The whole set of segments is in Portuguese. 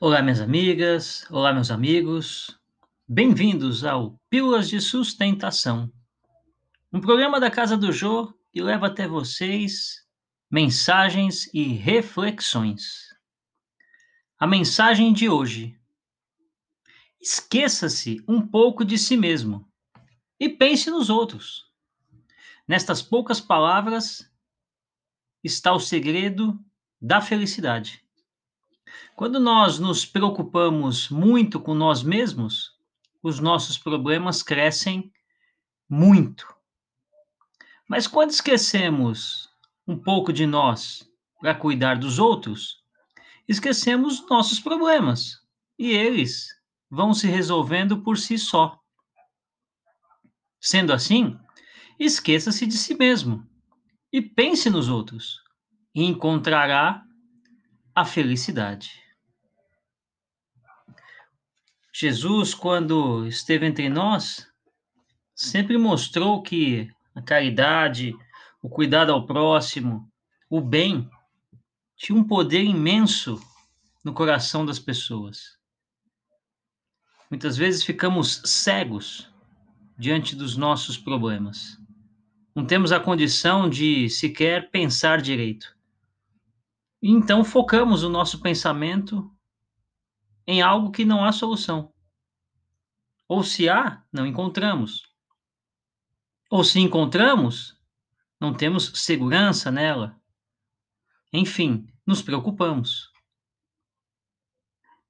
Olá, minhas amigas, olá, meus amigos. Bem-vindos ao Pílulas de Sustentação, um programa da Casa do Jô que leva até vocês mensagens e reflexões. A mensagem de hoje: esqueça-se um pouco de si mesmo e pense nos outros. Nestas poucas palavras está o segredo da felicidade. Quando nós nos preocupamos muito com nós mesmos, os nossos problemas crescem muito. Mas quando esquecemos um pouco de nós para cuidar dos outros, esquecemos nossos problemas e eles vão se resolvendo por si só. Sendo assim, esqueça-se de si mesmo e pense nos outros e encontrará a felicidade. Jesus, quando esteve entre nós, sempre mostrou que a caridade, o cuidado ao próximo, o bem, tinha um poder imenso no coração das pessoas. Muitas vezes ficamos cegos diante dos nossos problemas. Não temos a condição de sequer pensar direito. Então focamos o nosso pensamento em algo que não há solução. Ou se há, não encontramos. Ou se encontramos, não temos segurança nela. Enfim, nos preocupamos.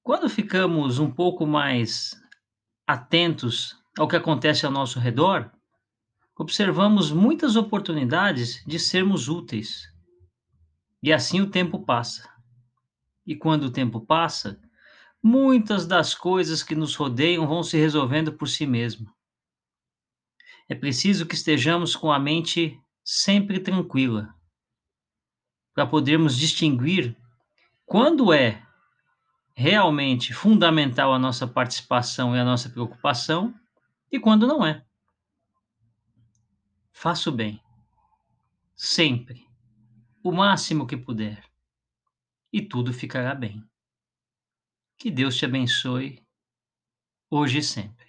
Quando ficamos um pouco mais atentos ao que acontece ao nosso redor, observamos muitas oportunidades de sermos úteis. E assim o tempo passa. E quando o tempo passa, muitas das coisas que nos rodeiam vão se resolvendo por si mesmo. É preciso que estejamos com a mente sempre tranquila, para podermos distinguir quando é realmente fundamental a nossa participação e a nossa preocupação e quando não é. Faça o bem, sempre, o máximo que puder, e tudo ficará bem. Que Deus te abençoe, hoje e sempre.